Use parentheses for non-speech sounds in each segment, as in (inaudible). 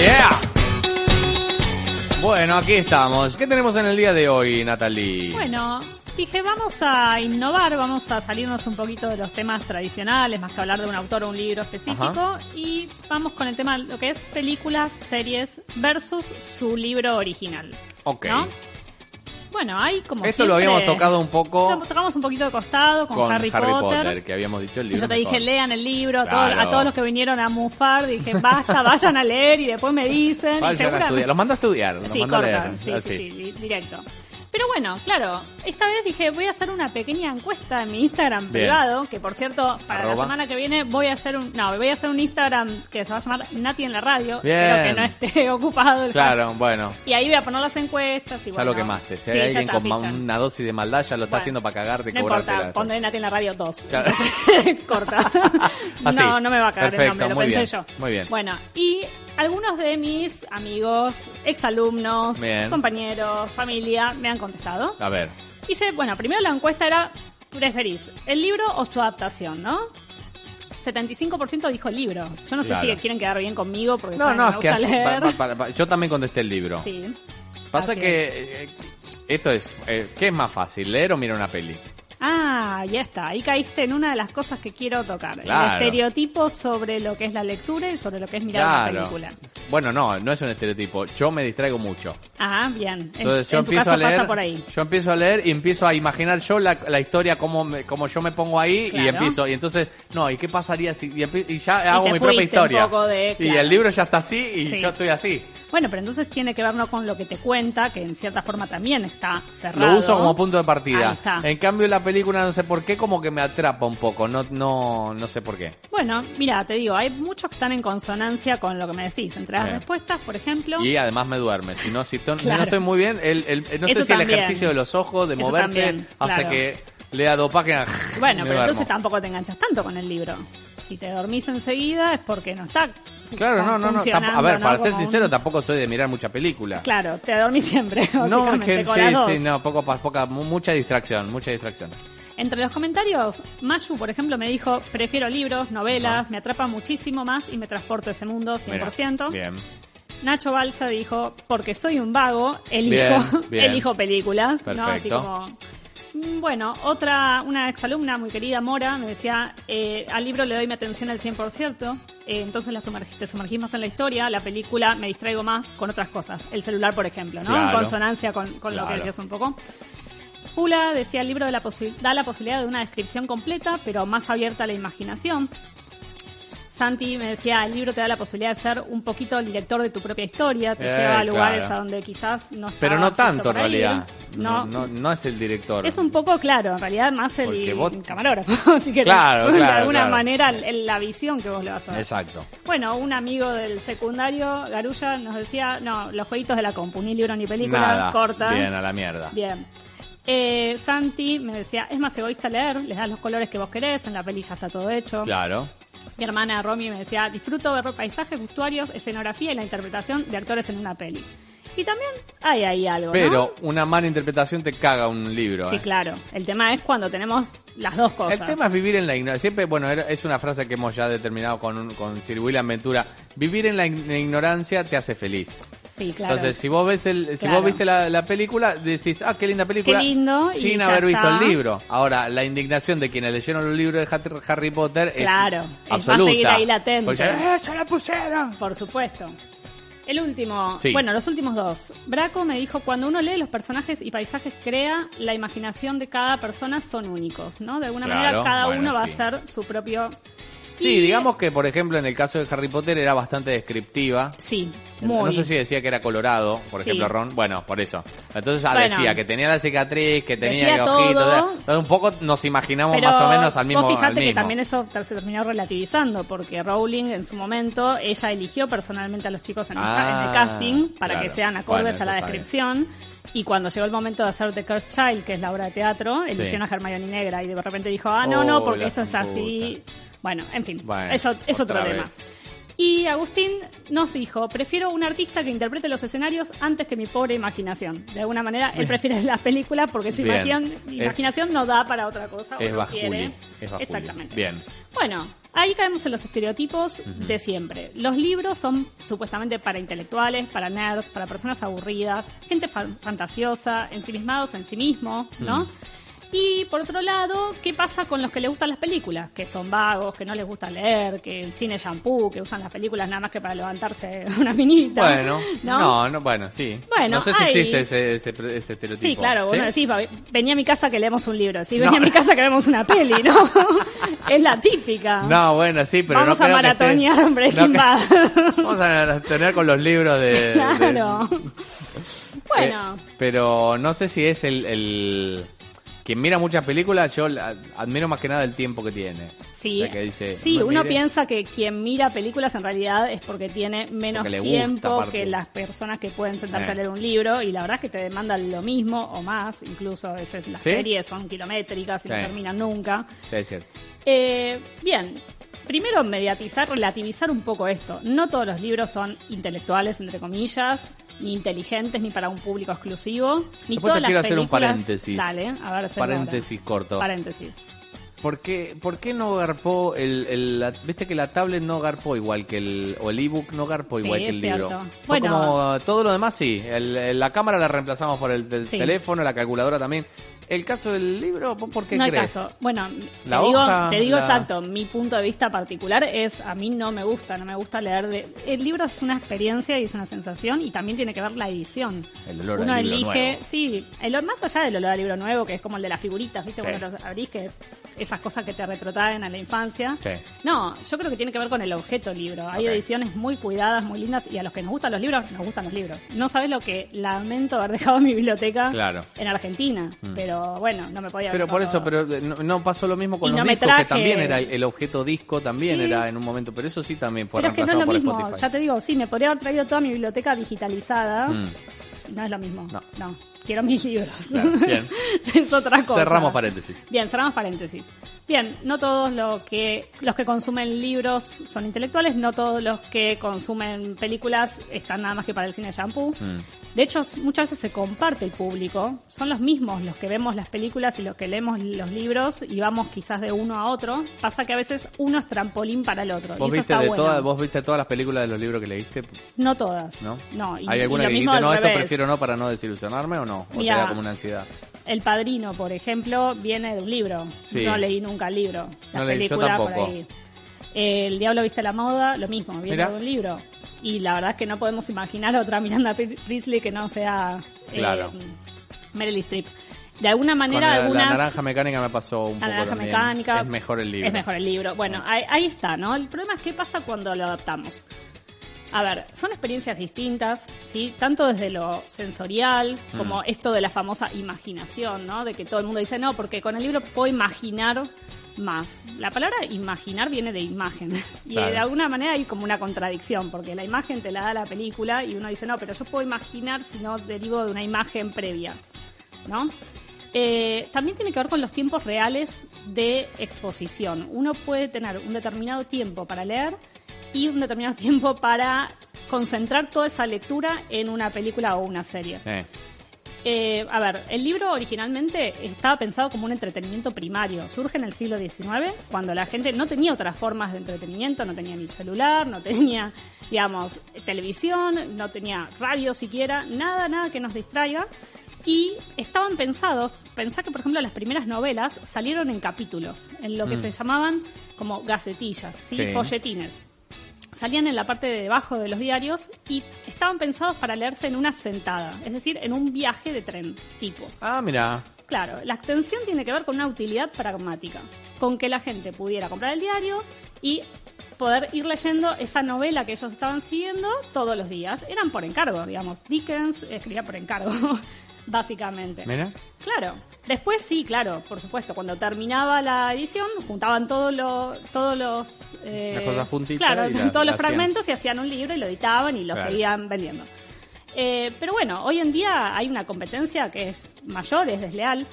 Yeah. Bueno, aquí estamos. ¿Qué tenemos en el día de hoy, Natalie? Bueno, dije, vamos a innovar, vamos a salirnos un poquito de los temas tradicionales, más que hablar de un autor o un libro específico, Ajá. y vamos con el tema, lo que es películas, series versus su libro original. Ok. ¿no? Bueno, hay como Esto lo siempre- habíamos tocado un poco Lo tocamos un poquito de costado con, con Harry, Potter. que habíamos dicho el Y libro. Yo te dije, mejor. lean el libro, a Claro. todos- a todos los que vinieron a mufar, dije, basta, (laughs) vayan a leer y después me dicen. y Vayan a seguramente- estudiar. Los mando a estudiar. Los Sí, mando a leer. sí, Así. sí, sí, di- directo. Pero bueno, claro, esta vez dije, voy a hacer una pequeña encuesta en mi Instagram Bien. privado, que por cierto, para Arroba. la semana que viene voy a hacer un, no, voy a hacer un Instagram que se va a llamar Nati en la radio, espero que no esté (laughs) ocupado el Claro, bueno. Y ahí voy a poner las encuestas y Ya bueno. lo quemaste. Si Sí, hay alguien con una dosis de maldad, ya lo está Bueno, haciendo para cagarte y No importa, la- pondré Nati en la radio 2. (laughs) Claro. (laughs) Corta. Así. No, no me va a cagar Perfecto, el nombre, lo muy pensé bien, yo. muy bien. Bueno, y algunos de mis amigos, exalumnos, Bien. compañeros, familia, me han contestado. A ver. Hice, bueno, primero la encuesta era, ¿preferís el libro o su adaptación, no? 75% dijo el libro. Yo no sé Claro. si quieren quedar bien conmigo porque No, saben no, me es que gusta así- leer. pa- pa- pa- yo también contesté el libro. Sí. Pasa Así que eh, esto es, eh, ¿qué es más fácil, leer o mirar una peli? Ah, ya está. Ahí caíste en una de las cosas que quiero tocar. Claro. El estereotipo sobre lo que es la lectura y sobre lo que es mirar una Claro. película. Bueno, no, no es un estereotipo. Yo me distraigo mucho. Ah, bien. En- Entonces yo en tu empiezo caso a leer, pasa por ahí. yo empiezo a leer y empiezo a imaginar yo la, la historia como me- como yo me pongo ahí y empiezo y entonces no y qué pasaría si y, y ya Y hago mi propia un historia poco de- y el libro ya está así y Sí. yo estoy así. Bueno, pero entonces tiene que ver no con lo que te cuenta, que en cierta forma también está cerrado. Lo uso como punto de Ahí partida. está. En cambio la película no sé por qué como que me atrapa un poco, no no no sé por qué. Bueno, mira, te digo, hay muchos que están en consonancia con lo que me decís. Entre las Bien. respuestas, por ejemplo. Y además me duerme. Si no, si, no estoy muy bien, el, el- no sé si el ejercicio de los ojos, de Eso moverse, también, hace claro. que lea dos páginas. Bueno, (laughs) pero entonces tampoco te enganchas tanto con el libro. Si te dormís enseguida es porque no está. Claro, no, no, no. tampo- A ver, ¿no? para ser un- sincero, tampoco soy de mirar mucha película. Claro, te dormís siempre. (laughs) No, es que sí, sí, no, poco, poca, mu- mucha distracción, mucha distracción. Entre los comentarios, Mayu, por ejemplo, me dijo, prefiero libros, novelas, me atrapa muchísimo más y me transporto a ese mundo 100%. Mira, bien. Nacho Balsa dijo, porque soy un vago, elijo, Bien, (laughs) bien. elijo películas. ¿no? Así como... Mm, Bueno, otra, una exalumna muy querida, Mora, me decía, eh, al libro le doy mi atención al 100%, eh, entonces la sumerg- te sumergís más en la historia, la película me distraigo más con otras cosas. El celular, por ejemplo, ¿no? En consonancia con, con lo que decías un poco. Pula decía el libro de la da la posibilidad de una descripción completa, pero más abierta a la imaginación. Santi me decía, el libro te da la posibilidad de ser un poquito el director de tu propia historia, te Eh, lleva a lugares claro. a donde quizás no Pero estabas no tanto en realidad. No, no, no es el director. es un poco claro, en realidad más el vos- camarógrafo, (laughs) si querés. Claro, de claro, alguna claro. manera la visión que vos le vas a dar. Exacto. Bueno, un amigo del secundario, Garulla, nos decía, no, los jueguitos de la compu, ni libro ni película, Nada. corta. Bien, a la mierda. Bien. Eh, Santi me decía, es más egoísta leer, les das los colores que vos querés, en la peli ya está todo hecho. Claro. Mi hermana Romy me decía, disfruto ver paisajes, vestuarios, escenografía y la interpretación de actores en una peli. Y también hay ahí algo, ¿no? Pero una mala interpretación te caga un libro. Sí, eh. claro. El tema es cuando tenemos las dos cosas. El tema es vivir en la ignorancia. Siempre, bueno, es una frase que hemos ya determinado con, un- con Sir William Ventura. Vivir en la ign- ignorancia te hace feliz. Sí, claro. Entonces, si vos ves el, si Claro. vos viste la, la película, decís, ah, qué linda película. Qué lindo, Sin haber visto está. el libro. Ahora, la indignación de quienes leyeron los libros de Harry- Potter Claro, es es- va a absoluta. seguir ahí latente. Porque, ¡eh, se la pusieron! Por supuesto. El último, Sí. bueno, los últimos dos. Braco me dijo, cuando uno lee los personajes y paisajes crea, la imaginación de cada persona son únicos, ¿no? De alguna Claro, manera cada bueno, uno va sí. a ser su propio... Sí, digamos que, por ejemplo, en el caso de Harry Potter era bastante descriptiva. Sí, muy. No sé si decía que era colorado, por Sí. ejemplo, Ron. Bueno, por eso. Entonces ah, Bueno. decía que tenía la cicatriz, que tenía que ojitos. todo. o sea, un poco nos imaginamos Pero más o menos al mismo. vos al fijate que mismo. también eso se terminó relativizando, porque Rowling en su momento, ella eligió personalmente a los chicos en, el, ca- en el Ah, casting para claro. que sean acordes Bueno, a la descripción. Y cuando llegó el momento de hacer The Cursed Child, que es la obra de teatro, eligió Sí. una Hermione negra y de repente dijo, ah, no, Oh, no, porque la esto es así. Bueno, en fin, Bueno, eso es otro tema. Y Agustín nos dijo, prefiero un artista que interprete los escenarios antes que mi pobre imaginación. De alguna manera, él prefiere las películas porque su imaginación, no da para otra cosa. Es no Bajuli. Es Bajuli. Exactamente. Bien. Bueno, Ahí caemos en los estereotipos de siempre. Los libros son supuestamente para intelectuales, para nerds, para personas aburridas, gente fan- fantasiosa, ensimismados en sí mismo, ¿no? Y por otro lado, ¿qué pasa con los que les gustan las películas? Que son vagos, que no les gusta leer, que el cine es shampoo, que usan las películas nada más que para levantarse (laughs) una minita. Bueno, no, no, bueno, sí. Bueno, no sé si hay- existe ese, ese, ese estereotipo. Sí, claro, vos no decís, "Va- venía a mi casa que leemos un libro, sí, No. venía a mi casa que vemos una peli, ¿no? (laughs) es la típica. No, bueno, sí, pero Vamos no a creo que esté- maratonear Breaking no, Bad. (laughs) Vamos a maratonear con los libros de... de- claro. bueno, Eh, pero no sé si es el, el... Quien mira muchas películas, yo admiro más que nada el tiempo que tiene. sí, O sea, que dice, sí, "Me uno miré". piensa que quien mira películas en realidad es porque tiene menos Porque le gusta, tiempo que las personas que pueden sentarse Eh. a leer un libro y la verdad es que te demandan lo mismo o más, incluso a veces las ¿Sí? series son kilométricas y no terminan nunca. Sí, es cierto. Eh, bien, primero mediatizar, relativizar un poco esto. No todos los libros son intelectuales, entre comillas, ni inteligentes, ni para un público exclusivo. Ni Después todas te las quiero hacer un paréntesis. Dale, a ver, Paréntesis corto. Paréntesis. ¿Por qué, por qué no garpó el, el- la- Viste que la tablet no garpó igual que el... O el ebook no garpó Sí, igual que el libro. Fue Bueno. como todo lo demás sí. El- el- la cámara la reemplazamos por el, Sí. teléfono, la calculadora también. El caso del libro, ¿vos por qué no hay crees? caso. Bueno, La te, digo, hoja, te digo la- exacto, mi punto de vista particular es, a mí no me gusta, no me gusta leer de... El libro es una experiencia y es una sensación y también tiene que ver la edición. El olor Uno al libro elige, nuevo. sí, el, más allá del olor al libro nuevo, que es como el de las figuritas, ¿viste? Sí. Cuando los abrís, que es esas cosas que te retrotraen a la infancia. Sí. No, yo creo que tiene que ver con el objeto libro. Hay ediciones muy cuidadas, muy lindas, y a los que nos gustan los libros, nos gustan los libros. No sabes lo que lamento haber dejado en mi biblioteca Claro. en Argentina, pero bueno, no me podía haber Pero por eso, pero eh, no, no pasó lo mismo con Y los no me discos, traje- que también era el, objeto disco, también Sí. era en un momento, pero eso sí también fue Pero es que no es lo mismo, Spotify. ya te digo, sí, me podría haber traído toda mi biblioteca digitalizada. Mm, No es lo mismo. No. No. Quiero mis libros. claro, bien. (laughs) es otra cosa. Cerramos paréntesis. Bien, cerramos paréntesis. Bien, no todos lo que, los que consumen libros son intelectuales, no todos los que consumen películas están nada más que para el cine shampoo. Mm. De hecho, muchas veces se comparte el público. Son los mismos los que vemos las películas y los que leemos los libros y vamos quizás de uno a otro. Pasa que a veces uno es trampolín para el otro. y ¿Vos eso viste, está de bueno. todas, ¿Vos viste todas las películas de los libros que leíste? No todas. ¿No? No. y- ¿Hay y alguna lo que mismo dijiste, no, esto revés. Prefiero no para no desilusionarme o no? ¿O te Mirá. da como una ansiedad? El Padrino, por ejemplo, viene de un libro. Sí. No leí nunca el libro. La No leí, yo película por tampoco. ahí. El Diablo viste la moda, lo mismo, viene Mirá. de un libro. Y la verdad es que no podemos imaginar otra Miranda Pri- Priestley que no sea eh, Claro. Meryl Streep. De alguna manera, la, la algunas... naranja mecánica me pasó un La poco naranja también. mecánica. Es mejor el libro. Es mejor el libro. Bueno, ahí, ahí está, ¿no? El problema es qué pasa cuando lo adaptamos. A ver, son experiencias distintas, ¿sí? Tanto desde lo sensorial, como Mm. esto de la famosa imaginación, ¿no? De que todo el mundo dice, no, porque con el libro puedo imaginar más. La palabra imaginar viene de imagen. (laughs) Y Claro. de alguna manera hay como una contradicción, porque la imagen te la da la película y uno dice, no, pero yo puedo imaginar si no derivo de una imagen previa, ¿no? Eh, también tiene que ver con los tiempos reales de exposición. Uno puede tener un determinado tiempo para leer y un determinado tiempo para concentrar toda esa lectura en una película o una serie. Eh, Eh, a ver, el libro originalmente estaba pensado como un entretenimiento primario. Surge en el siglo XIX, cuando la gente no tenía otras formas de entretenimiento, no tenía ni celular, no tenía, digamos, televisión, no tenía radio siquiera, nada, nada que nos distraiga. Y estaban pensados, pensá que por ejemplo las primeras novelas salieron en capítulos, en lo que Mm. se llamaban como gacetillas, ¿sí? Sí. folletines salían en la parte de debajo de los diarios y estaban pensados para leerse en una sentada, es decir, en un viaje de tren tipo. Ah, mira. Claro, la extensión tiene que ver con una utilidad pragmática, con que la gente pudiera comprar el diario y poder ir leyendo esa novela que ellos estaban siguiendo todos los días. Eran por encargo, digamos. Dickens escribía por encargo, (laughs) básicamente. Mira. Claro. Después sí, claro, por supuesto. Cuando terminaba la edición, juntaban todos los, todos los, eh, Las cosas juntitas claro, y (laughs) la- todos los hacían. fragmentos y hacían un libro y lo editaban y lo Claro. seguían vendiendo. Eh, pero bueno, hoy en día hay una competencia que es mayor, es desleal.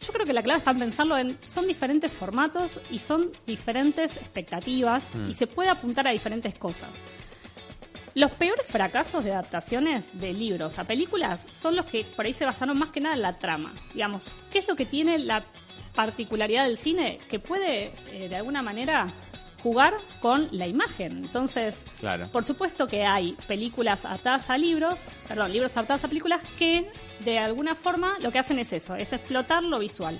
Yo creo que la clave está en pensarlo en son diferentes formatos y son diferentes expectativas Mm. y se puede apuntar a diferentes cosas. Los peores fracasos de adaptaciones de libros a películas son los que por ahí se basaron más que nada en la trama. Digamos, ¿qué es lo que tiene la particularidad del cine que puede, eh, de alguna manera, jugar con la imagen. Entonces, Claro. por supuesto que hay películas atadas a libros, perdón, libros atados a películas que de alguna forma lo que hacen es eso, es explotar lo visual.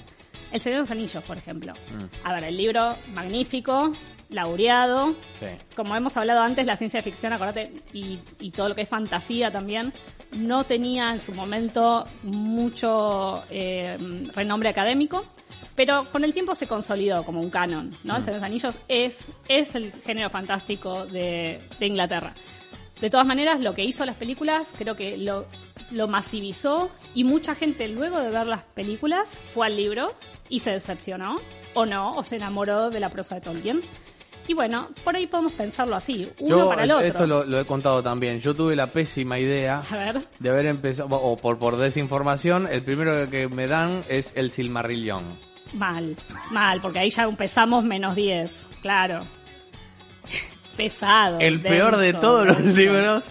El Señor de los Anillos, por ejemplo. Mm. A ver, el libro magnífico, laureado, Sí. como hemos hablado antes, la ciencia ficción, acordate, y, y todo lo que es fantasía también, no tenía en su momento mucho eh, renombre académico, pero con el tiempo se consolidó como un canon, ¿no? El Señor de los Anillos es, es el género fantástico de, de Inglaterra. De todas maneras, lo que hizo las películas, creo que lo, lo masivizó y mucha gente luego de ver las películas fue al libro y se decepcionó, o no, o se enamoró de la prosa de Tolkien. Y bueno, por ahí podemos pensarlo así, uno Yo, para el otro. esto lo, lo he contado también. Yo tuve la pésima idea de haber empezado, o por, por desinformación, el primero que me dan es el Silmarillion. mal, mal, porque ahí ya empezamos menos 10, claro. (laughs) Pesado. El peor de denso, todos los libros,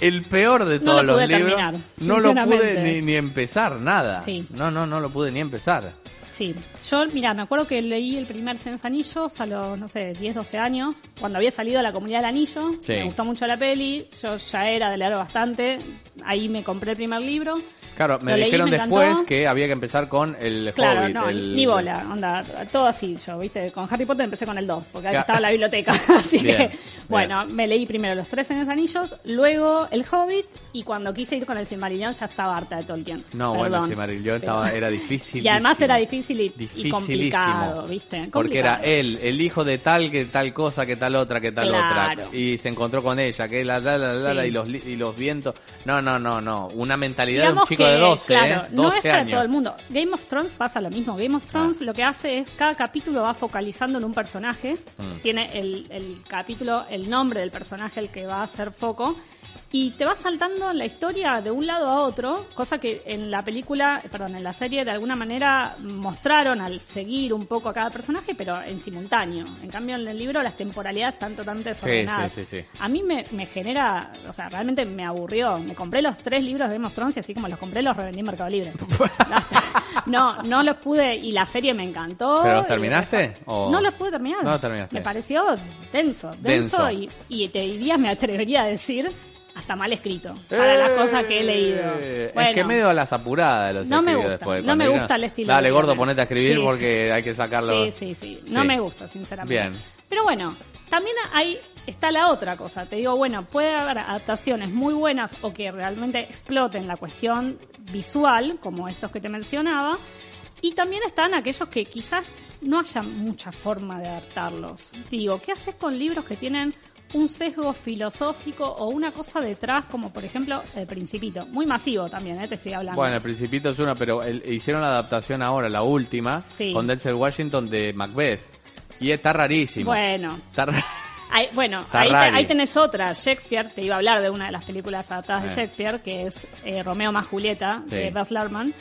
el peor de No todos lo los pude libros, terminar, no lo pude ni empezar, nada. Sí. No, no, no lo pude ni empezar. Sí, yo, mira, me acuerdo que leí el primer Señor Anillos a los, no sé, 10, 12 años, cuando había salido la comunidad del anillo. Sí. Me gustó mucho la peli, yo ya era de leer bastante, ahí me compré el primer libro. Claro, me Lo leí, dijeron me después encantó. que había que empezar con el Claro, Hobbit. no, el- ni bola, onda, todo así yo, ¿viste? Con Harry Potter empecé con el 2, porque ahí estaba la biblioteca. (laughs) Así Bien, que, bueno, me leí primero los tres los anillos, luego el Hobbit, y cuando quise ir con el Silmarillion ya estaba harta de Tolkien. No, bueno, el Silmarillion estaba, era difícil. (laughs) Y además era difícil y, y complicado. ¿viste? Porque era él, el hijo de tal, que tal cosa, que tal otra, que tal Claro. otra. Y se encontró con ella, que la, la, la, la, la, y, los, y los vientos. No, no, no, no. Una mentalidad de un chico que, de 12, claro, ¿eh? no 12 es para años. todo el mundo. Game of Thrones pasa lo mismo. Game of Thrones Ah. lo que hace es cada capítulo va focalizando en un personaje. Mm. Tiene el, el capítulo, el nombre del personaje el que va a hacer foco. Y te va saltando la historia de un lado a otro, cosa que en la película, eh, perdón, en la serie de alguna manera mostraron al seguir un poco a cada personaje, pero en simultáneo. En cambio, en el libro las temporalidades están totalmente desordenadas. sí, sí, sí. A mí me, me genera, o sea, realmente me aburrió. Me compré los tres libros de Game of Thrones y así como los compré los revendí en Mercado Libre. (laughs) (laughs) no, no los pude y la serie me encantó. ¿Pero los y- terminaste? o- No los pude terminar. No los terminaste. Me pareció denso, denso, Denso. Y, y te diría, me atrevería a decir, hasta mal escrito. Para las cosas que he leído. Eh, Bueno, es que medio a las apuradas los No me gusta, después. no me gusta el estilo Dale, gordo, ponete a escribir Sí. porque hay que sacarlo. Sí, sí, sí. No Sí. me gusta, sinceramente. Bien. Pero bueno, también ahí está la otra cosa. Te digo, bueno, puede haber adaptaciones muy buenas o que realmente exploten la cuestión visual, como estos que te mencionaba. Y también están aquellos que quizás no haya mucha forma de adaptarlos. Digo, ¿qué haces con libros que tienen un sesgo filosófico o una cosa detrás, como por ejemplo El Principito? Muy masivo también, ¿eh? te estoy hablando. Bueno, el Principito es una, pero el- hicieron la adaptación ahora, la última, Sí. con Denzel Washington de Macbeth. Y está rarísimo. bueno, Está ra- (laughs) Ahí- bueno, ahí, ahí tenés otra, Shakespeare, te iba a hablar de una de las películas adaptadas de Eh. Shakespeare, que es eh, Romeo más Julieta, de. Baz Luhrmann,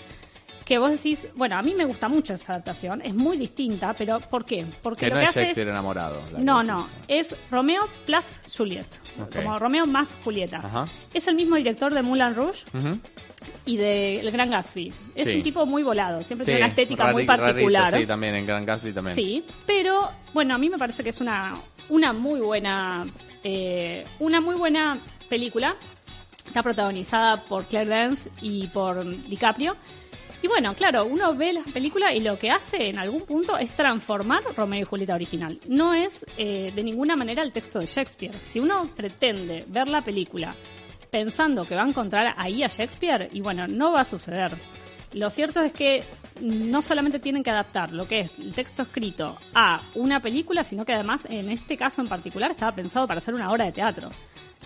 que vos decís, bueno, a mí me gusta mucho esa adaptación, es muy distinta, pero ¿por qué? Porque que lo no que es hace es... Enamorado. No, no, es Romeo plus Juliet, como Romeo más Julieta. Ajá. Es el mismo director de Moulin Rouge y de El Gran Gatsby. Es Sí. un tipo muy volado, siempre Sí, tiene una estética muy rarito, particular. sí, también en Grand Gatsby también. Sí, pero bueno, a mí me parece que es una, una muy buena eh, una muy buena película. Está protagonizada por Claire Danes y por DiCaprio. Y bueno, claro, uno ve la película y lo que hace en algún punto es transformar Romeo y Julieta original. No es eh, de ninguna manera el texto de Shakespeare. Si uno pretende ver la película pensando que va a encontrar ahí a Shakespeare, y bueno, no va a suceder. Lo cierto es que no solamente tienen que adaptar lo que es el texto escrito a una película, sino que además en este caso en particular estaba pensado para hacer una obra de teatro.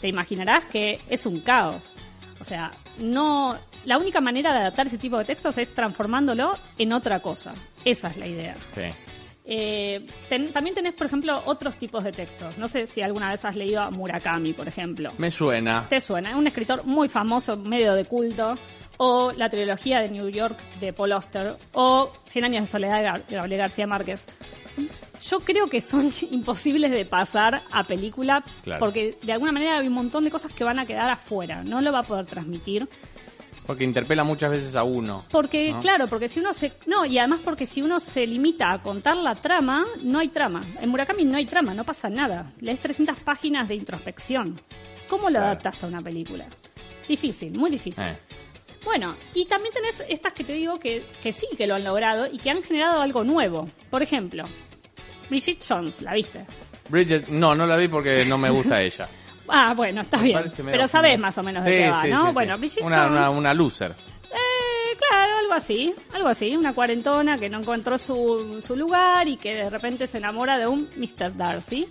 Te imaginarás que es un caos. O sea, no la única manera de adaptar ese tipo de textos es transformándolo en otra cosa. Esa es la idea. Sí. Eh, ten- también tenés, por ejemplo, otros tipos de textos. No sé si alguna vez has leído a Murakami, por ejemplo. Me suena. ¿Te suena? Es un escritor muy famoso, medio de culto. O la trilogía de New York de Paul Auster. O Cien años de soledad de Gabriel García Márquez. Yo creo que son (laughs) imposibles de pasar a película Claro. porque de alguna manera hay un montón de cosas que van a quedar afuera. No lo va a poder transmitir. Porque interpela muchas veces a uno. Porque, ¿no? claro, porque si uno se... No, y además porque si uno se limita a contar la trama, no hay trama. En Murakami no hay trama, no pasa nada. Lees 300 páginas de introspección. ¿Cómo lo Claro. adaptas a una película? Difícil, muy difícil. Eh. Bueno, y también tenés estas que te digo que, que sí que lo han logrado y que han generado algo nuevo. Por ejemplo, Bridget Jones, ¿la viste? Bridget, no, no la vi porque no me gusta (laughs) ella. Ah, bueno, está Me bien. Pero sabés más o menos de Sí, qué va, sí, ¿no? sí, bueno. Bridget una, Jones... una, una loser. Eh, claro, algo así, algo así, una cuarentona que no encontró su, su lugar y que de repente se enamora de un Mr. Darcy.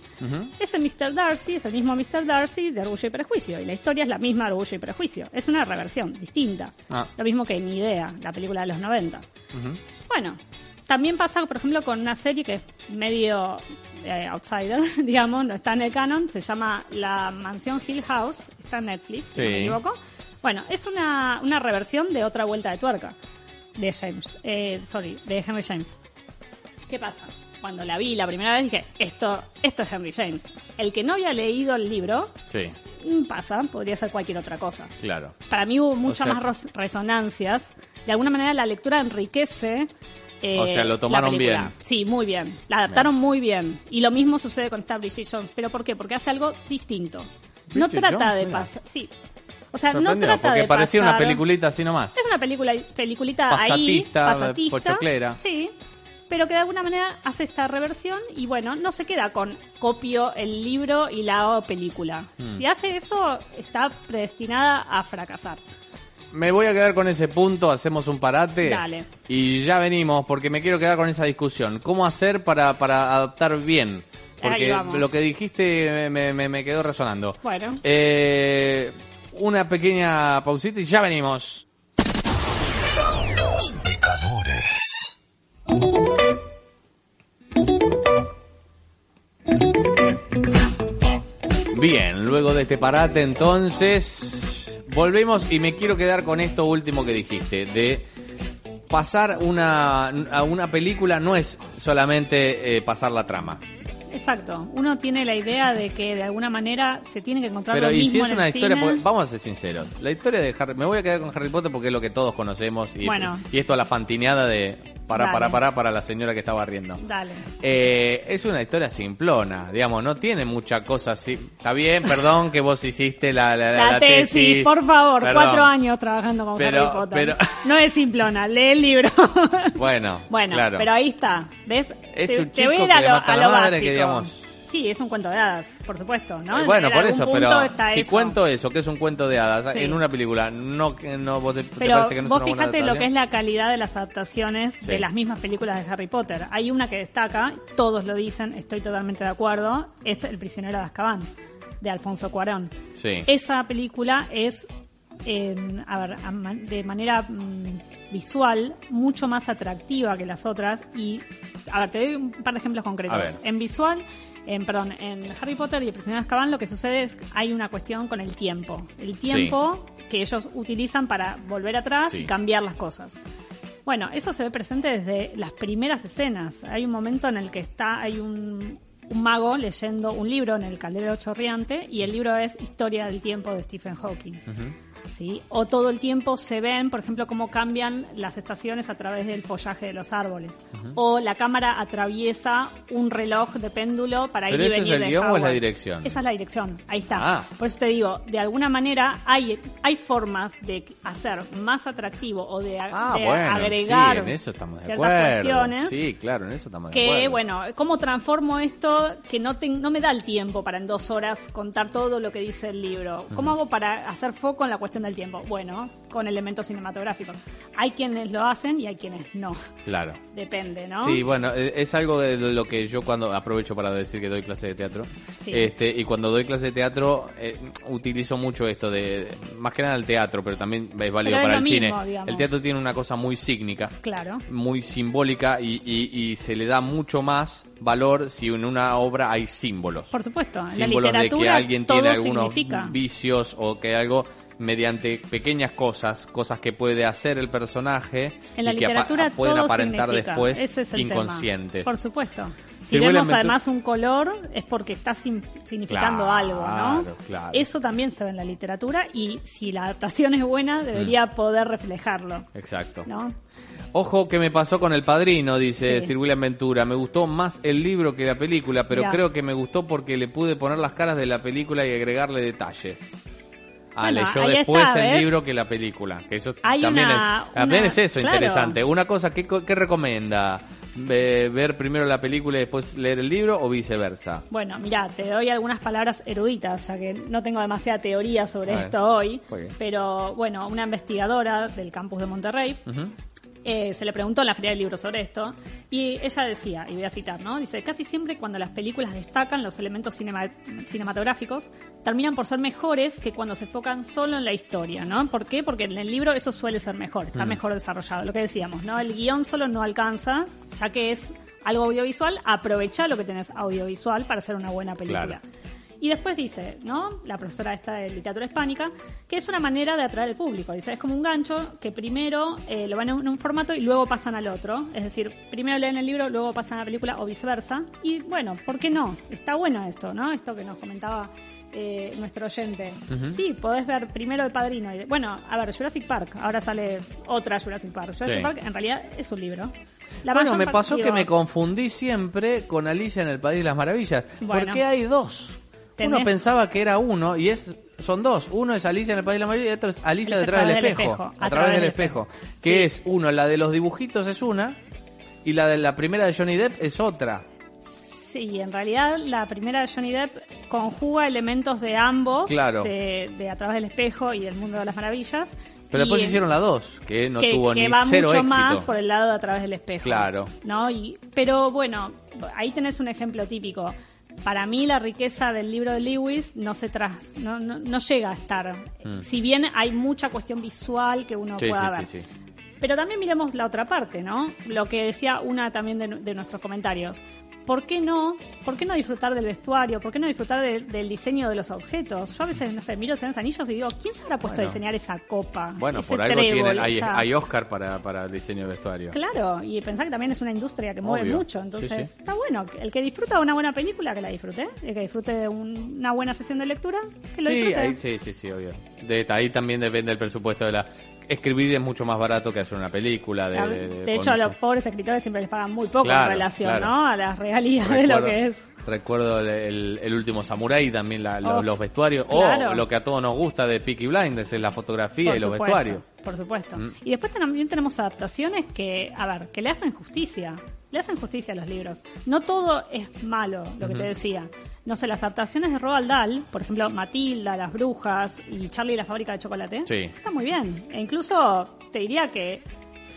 Ese Mr. Darcy es el mismo Mr. Darcy de Orgullo y Prejuicio y la historia es la misma de Orgullo y Prejuicio. Es una reversión distinta. Ah. Lo mismo que Ni Idea, la película de los 90. Ujú. Bueno, también pasa, por ejemplo, con una serie que es medio eh, outsider, (laughs) digamos, no está en el canon, se llama La Mansión Hill House, está en Netflix, si no me equivoco. Bueno, es una, una reversión de otra vuelta de tuerca de James, eh, sorry, de Henry James. ¿Qué pasa? Cuando la vi la primera vez dije, esto, esto es Henry James. El que no había leído el libro, Sí, mm, pasa, podría ser cualquier otra cosa. claro. Para mí hubo muchas sea- más resonancias. De alguna manera la lectura enriquece. Eh, O sea, lo tomaron bien. Sí, muy bien. La adaptaron muy bien. Y lo mismo sucede con esta Bridget Jones. ¿Pero por qué? Porque hace algo distinto. no trata Jones, de pasar. Sí. O sea, no trata porque de parecía una peliculita así nomás. Es una película, peliculita ahí, Pasatista, pasatista. pochoclera. Sí. Pero que de alguna manera hace esta reversión y bueno, no se queda con copio el libro y la hago película. Hmm. Si hace eso, está predestinada a fracasar. Me voy a quedar con ese punto, hacemos un parate. Dale. Y ya venimos, porque me quiero quedar con esa discusión. ¿Cómo hacer para, para adaptar bien? Porque lo que dijiste me, me- me quedó resonando. Bueno. Eh, una pequeña pausita y ya venimos. Los pecadores. Bien, luego de este parate entonces volvemos y me quiero quedar con esto último que dijiste, de pasar una, a una película no es solamente eh, pasar la trama. Exacto. Uno tiene la idea de que de alguna manera se tiene que encontrar Pero lo y mismo si es en una el historia, cine. porque- vamos a ser sinceros, la historia de Harry, me voy a quedar con Harry Potter porque es lo que todos conocemos y, Bueno. y esto a la fantineada de para, Dale. para, para, para la señora que estaba riendo. Dale. Eh, es una historia simplona, digamos, no tiene mucha cosa así. Está bien, perdón que vos hiciste la, la, La, la tesis, por favor, Perdón. cuatro años trabajando con Pero- Harry Potter. pero- No es simplona, lee el libro. (laughs) Bueno, bueno, claro. pero ahí está, ¿ves? Es te, un te chico voy a ir a lo, a lo básico. Digamos- Sí, es un cuento de hadas, por supuesto, ¿no? Eh, bueno, En por eso, pero si eso. cuento eso, que es un cuento de hadas, Sí. en una película, no, no vos te, te Pero parece que no vos es una buena fíjate lo que es la calidad de las adaptaciones Sí. de las mismas películas de Harry Potter. Hay una que destaca, todos lo dicen, estoy totalmente de acuerdo, es El prisionero de Azkaban, de Alfonso Cuarón. Sí. Esa película es, eh, a ver, a man- de manera mm, visual mucho más atractiva que las otras y, a ver, te doy un par de ejemplos concretos. En visual, en, perdón, en Harry Potter y El prisionero de Azkaban lo que sucede es que hay una cuestión con el tiempo. El tiempo que ellos utilizan para volver atrás Sí. y cambiar las cosas. Bueno, eso se ve presente desde las primeras escenas. Hay un momento en el que está, hay un, un mago leyendo un libro en el caldero chorriante y el libro es Historia del tiempo de Stephen Hawking. ¿Sí? O todo el tiempo se ven, por ejemplo, cómo cambian las estaciones a través del follaje de los árboles. O la cámara atraviesa un reloj de péndulo para ¿Pero ir y ese es venir el guion o es la dirección? Esa es la dirección, ahí está. Ah. Por eso te digo, de alguna manera hay, hay formas de hacer más atractivo o de, Ah, de bueno, agregar sí, en eso estamos de ciertas acuerdo. cuestiones Sí, claro, en eso estamos de que acuerdo. bueno, ¿cómo transformo esto que no, te- no me da el tiempo para en dos horas contar todo lo que dice el libro? ¿Cómo hago para hacer foco en la cuestión del tiempo? Bueno, con elementos cinematográficos. Hay quienes lo hacen y hay quienes no. Claro. Depende, ¿no? Sí, bueno, eh, es algo de lo que yo cuando aprovecho para decir que doy clase de teatro. Sí. Este, y cuando doy clase de teatro eh, utilizo mucho esto de más que nada el teatro, pero también es válido Pero para el mismo, cine. digamos. El teatro tiene una cosa muy sígnica, Claro. muy simbólica y, y- y se le da mucho más valor si en una obra hay símbolos. Por supuesto, la símbolos de que alguien tiene algunos significa. vicios o que algo mediante pequeñas cosas, cosas que puede hacer el personaje En la y que pueden todo aparentar significa. después Ese es el inconscientes. Tema. Por supuesto. Si vemos además un color es porque está sim- significando Claro, algo, ¿no? claro. Eso también se ve en la literatura y si la adaptación es buena debería Mm. poder reflejarlo, Exacto. ¿no? Ojo que me pasó con El Padrino, dice Sí. Sir William Ventura. Me gustó más el libro que la película, pero Mirá. creo que me gustó porque le pude poner las caras de la película y agregarle detalles. Ah, Bueno, leyó después está, el libro que la película. Que eso Hay también, una- es, también una- es eso claro. interesante. Una cosa, ¿qué, qué recomienda? Ve- ¿Ver primero la película y después leer el libro o viceversa? Bueno, mira, te doy algunas palabras eruditas, ya que no tengo demasiada teoría sobre esto hoy, pero bueno, una investigadora del campus de Monterrey. Eh, se le preguntó en la Feria del Libro sobre esto y ella decía, y voy a citar, ¿no? Dice, casi siempre cuando las películas destacan los elementos cinema- cinematográficos, terminan por ser mejores que cuando se enfocan solo en la historia, ¿no? ¿Por qué? Porque en el libro eso suele ser mejor, está mejor desarrollado, lo que decíamos, ¿no? El guion solo no alcanza, ya que es algo audiovisual, aprovecha lo que tenés audiovisual para hacer una buena película. Claro. Y después dice, ¿no? La profesora esta de literatura hispánica, que es una manera de atraer al público. Dice, es como un gancho que primero eh, lo van en un, formato y luego pasan al otro. Es decir, primero leen el libro, luego pasan a la película o viceversa. Y bueno, ¿por qué no? Está bueno esto, ¿no? Esto que nos comentaba eh, nuestro oyente. Sí, podés ver primero El Padrino. Y, bueno, a ver, Jurassic Park. Ahora sale otra Jurassic Park. Jurassic Sí. Park en realidad es un libro. La bueno, me pasó que digo, me confundí siempre con Alicia en el País de las Maravillas. Bueno. porque hay dos. Uno pensaba que era uno y es son dos. Uno es Alicia en el País de las Maravillas y otro es Alicia detrás del espejo. A través del espejo. Que Sí. es uno, la de los dibujitos es una y la de la primera de Johnny Depp es otra. Sí, en realidad la primera de Johnny Depp conjuga elementos de ambos, Claro. de, de A través del espejo y del mundo de las maravillas. Pero después hicieron la dos, que no que, tuvo que ni va cero mucho éxito. más por el lado de A través del espejo. Claro. ¿no? Y, pero bueno, ahí tenés un ejemplo típico. Para mí la riqueza del libro de Lewis no se tras, no, no, no llega a estar. Si bien hay mucha cuestión visual que uno Mm. Sí, pueda sí, ver. sí, sí. Pero también miremos la otra parte, ¿no? Lo que decía una también de, de nuestros comentarios. ¿Por qué no? ¿Por qué no disfrutar del vestuario? ¿Por qué no disfrutar de- del diseño de los objetos? Yo a veces, no sé, miro los anillos y digo, ¿quién se habrá puesto Bueno. a diseñar esa copa? Bueno, ese por algo trébol, tienen, hay, esa- hay Oscar para, para el diseño de vestuario. Claro, y pensar que también es una industria que mueve Obvio. mucho, entonces Sí, sí. está bueno. El que disfruta de una buena película, que la disfrute. El que disfrute de un- una buena sesión de lectura, que lo Sí, disfrute. ahí, sí, sí, sí, obvio. De, ahí también depende del presupuesto de la... Escribir es mucho más barato que hacer una película. De, De, de- de- de hecho, con- a los pobres escritores siempre les pagan muy poco Claro, en relación, claro. ¿no? A las regalías de lo que es. Recuerdo el, el- el último Samurai, también la- lo- los vestuarios. claro. O lo que a todos nos gusta de Peaky Blinders, es la fotografía Por y los vestuarios. Por supuesto. Mm. Y después también tenemos adaptaciones que, a ver, que le hacen justicia. Le hacen justicia a los libros. No todo es malo, lo que te decía. No sé, las adaptaciones de Roald Dahl, por ejemplo, Matilda, Las Brujas y Charlie y la fábrica de chocolate, Sí. está muy bien. E incluso te diría que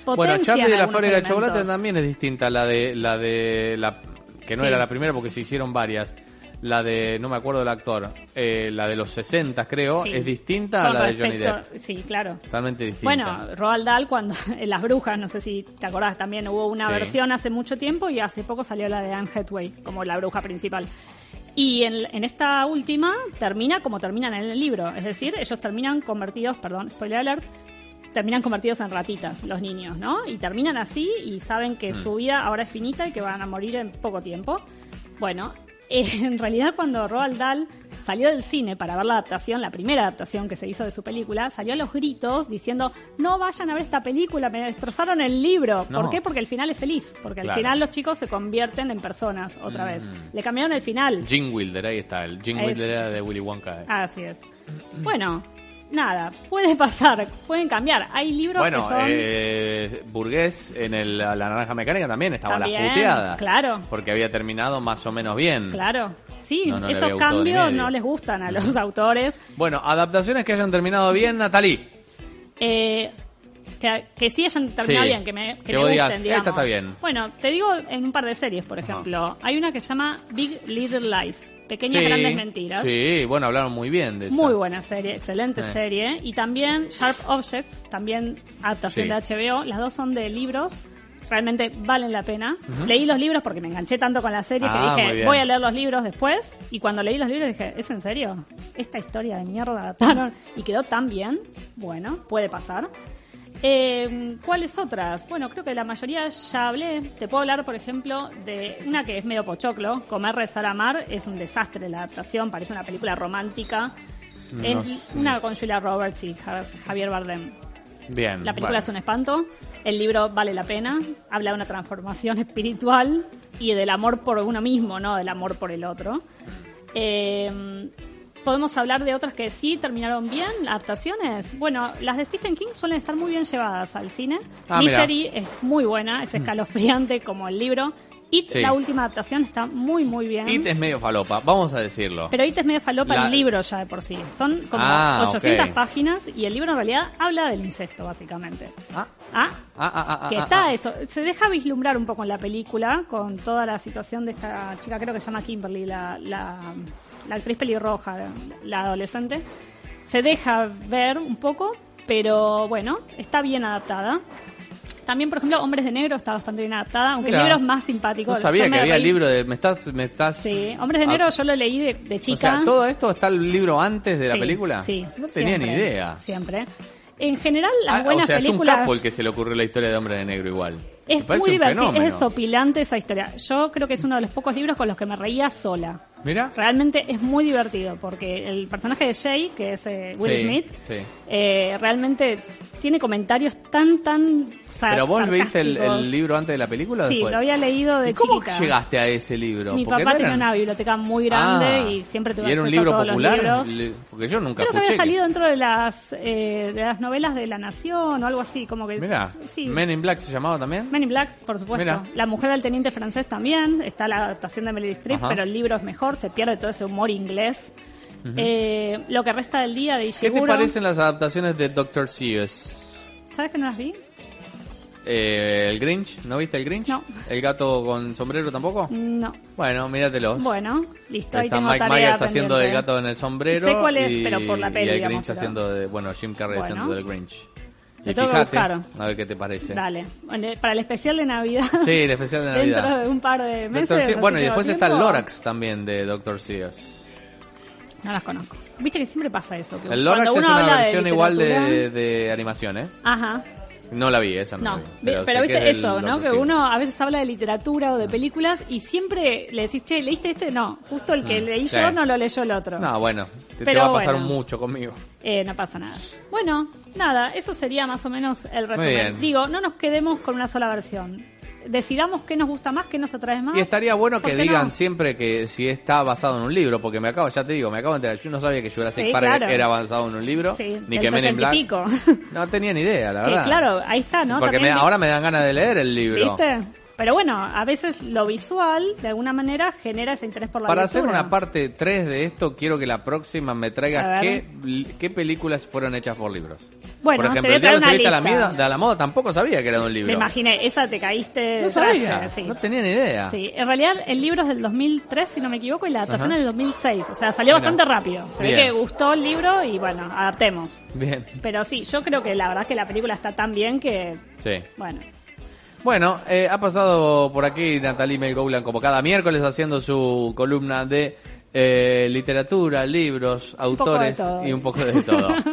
Bueno, Charlie de la fábrica de chocolate también es distinta a la de la de la que no Sí. era la primera porque se hicieron varias. La de no me acuerdo del actor, eh, la de los 60 creo, Sí. es distinta a la de Johnny Depp. Sí, claro. Totalmente distinta. Bueno, Roald Dahl cuando (laughs) en Las Brujas, no sé si te acordás, también hubo una Sí. versión hace mucho tiempo y hace poco salió la de Anne Hathaway como la bruja principal. Y en, en esta última termina como terminan en el libro, es decir, ellos terminan convertidos, perdón, spoiler alert, terminan convertidos en ratitas los niños, ¿no? Y terminan así y saben que su vida ahora es finita y que van a morir en poco tiempo. Bueno, eh, (laughs) en realidad cuando Roald Dahl salió del cine para ver la adaptación, la primera adaptación que se hizo de su película, salió a los gritos diciendo, no vayan a ver esta película, me destrozaron el libro. No. ¿Por qué? Porque el final es feliz, porque al final los chicos se convierten en personas otra vez. Le cambiaron el final. Jim Wilder, ahí está. El Jim Es- Wilder era de Willy Wonka. eh. Así es. Bueno, nada, puede pasar, pueden cambiar. Hay libros Bueno, que son... eh, Burgués en el, la Naranja Mecánica también estaba También, la puteada. claro. Porque había terminado más o menos bien. Claro, sí, No, no le esos cambios no les gustan a los autores. Bueno, adaptaciones que hayan terminado bien, Natalie. Eh, que, que sí hayan terminado Sí, bien, que me, que que me vos gusten, digas, digamos. esta está bien. Bueno, te digo en un par de series, por ejemplo. Hay una que se llama Big Little Lies, Pequeñas Sí, Grandes Mentiras. Sí, bueno, hablaron muy bien de eso. Muy buena serie, excelente Sí. serie. Y también Sharp Objects, también adaptación Sí. de HBO. Las dos son de libros. Realmente valen la pena. Leí los libros porque me enganché tanto con la serie Ah, que muy dije, voy a leer los libros después. Y cuando leí los libros dije, ¿es en serio? ¿Esta historia de mierda (laughs) adaptaron y quedó tan bien? Bueno, puede pasar. Eh, ¿Cuáles otras? Bueno, creo que la mayoría ya hablé. Te puedo hablar, por ejemplo, de una que es medio pochoclo. Comer, rezar, amar. Es un desastre la adaptación. Parece una película romántica. No es sé. una con Julia Roberts y Ja- Javier Bardem. Bien. La película es un espanto. El libro vale la pena. Habla de una transformación (laughs) espiritual y del amor por uno mismo, no del amor por el otro. Eh, Podemos hablar de otras que sí terminaron bien, adaptaciones. Bueno, las de Stephen King suelen estar muy bien llevadas al cine. Ah. Misery es muy buena, es escalofriante como el libro. It, Sí. la última adaptación, está muy, muy bien. It es medio falopa, vamos a decirlo. Pero It es medio falopa La- el libro ya de por sí. Son como Ah, 800 ok. páginas y el libro en realidad habla del incesto, básicamente. Ah, Ah, ah, ah, ah, que ah, está ah. eso. Se deja vislumbrar un poco en la película con toda la situación de esta chica, creo que se llama Kimberly, la, la, la actriz pelirroja, la adolescente. Se deja ver un poco, pero bueno, está bien adaptada. También, por ejemplo, Hombres de Negro está bastante bien adaptada, aunque Mira, el libro es más simpático. No sabía que había reí- libro de... Me estás... Me estás Sí, Hombres de Ah, Negro yo lo leí de, de chica. O sea, ¿todo esto está el libro antes de la película? Sí. No tenía ni idea. Siempre. En general, las Ah, buenas o sea, películas. es un capo el que se le ocurrió la historia de Hombre de Negro igual. Es muy divertido, es desopilante esa historia. Yo creo que es uno de los pocos libros con los que me reía sola. Mira. Realmente es muy divertido porque el personaje de Jay, que es eh, Will Sí, Smith, sí. eh, realmente tiene comentarios tan, tan sa- ¿Pero vos viste el, libro antes de la película o Sí, después? lo había leído de ¿Y cómo chiquita. llegaste a ese libro? Mi papá no tenía eran- una biblioteca muy grande Ah, y siempre tuve ¿Y era un libro popular? Porque yo nunca Creo que había salido dentro de las eh, de las novelas de La Nación o algo así, como que Mira, sí. Men in Black se llamaba también. Men in Black, por supuesto. Mira. La mujer del teniente francés también. Está la adaptación de Meryl Streep, pero el libro es mejor. Se pierde todo ese humor inglés. Eh, lo que resta del día de ¿Qué te Ishiguro. parecen las adaptaciones de Dr. Seuss? ¿Sabes que no las vi? Eh, ¿El Grinch? ¿No viste el Grinch? No. ¿El gato con sombrero tampoco? No. Bueno, míratelos. Bueno, listo. Ahí está tengo Mike Myers haciendo del gato en el sombrero. Sé cuál es, y, pero por la peli, y el digamos, Grinch pero- haciendo de. Bueno, Jim Carrey Bueno. haciendo del Grinch. Lo Y tengo que fíjate, buscar. a ver qué te parece. Dale. Para el especial de Navidad. (laughs) Sí, el especial de Dentro Navidad. de un par de meses. Así bueno, y después está el tiempo. Lorax también de Dr. Seuss. No las conozco. Viste que siempre pasa eso. que El Lorax es una habla de versión igual de, de animación, ¿eh? Ajá. No la vi, esa no, No, la vi. pero, viste es eso, ¿no? Que uno a veces habla de literatura o de películas y siempre le decís, che, ¿leíste este? No, justo el que Mm, leí sí. yo no lo leyó el otro. No, bueno, te, te Pero va a pasar bueno. mucho conmigo. Eh, no pasa nada. Bueno, nada, eso sería más o menos el resumen. Digo, no nos quedemos con una sola versión. Decidamos qué nos gusta más, qué nos atrae más. Y estaría bueno ¿Por que digan no? siempre que si está basado en un libro, porque me acabo, ya te digo, me acabo de enterar, yo no sabía que Jurassic Sí, Park claro. era basado en un libro, Sí, ni que Men in 60 Black. pico. No tenía ni idea, la verdad. claro, ahí está, ¿no? Porque me- ahora me dan ganas de leer el libro. ¿Viste? Pero bueno, a veces lo visual, de alguna manera, genera ese interés por la Para lectura. hacer una parte 3 de esto, quiero que la próxima me traigas qué películas fueron hechas por libros. Bueno, por ejemplo, el diablo traer se una viste a la, mida- de la moda, tampoco sabía que era de un libro. Me imaginé, esa te caíste. No sabía, traste, sí. no tenía ni idea. Sí, en realidad el libro es del 2003, si no me equivoco, y la adaptación Ajá. es del 2006. O sea, salió bastante rápido. Se ve que gustó el libro y bueno, adaptemos. Bien, Pero sí, yo creo que la verdad es que la película está tan bien que, sí. bueno. Bueno, eh, ha pasado por aquí Natalie Melgoulan como cada miércoles haciendo su columna de eh, literatura, libros, autores y un poco de todo. (laughs)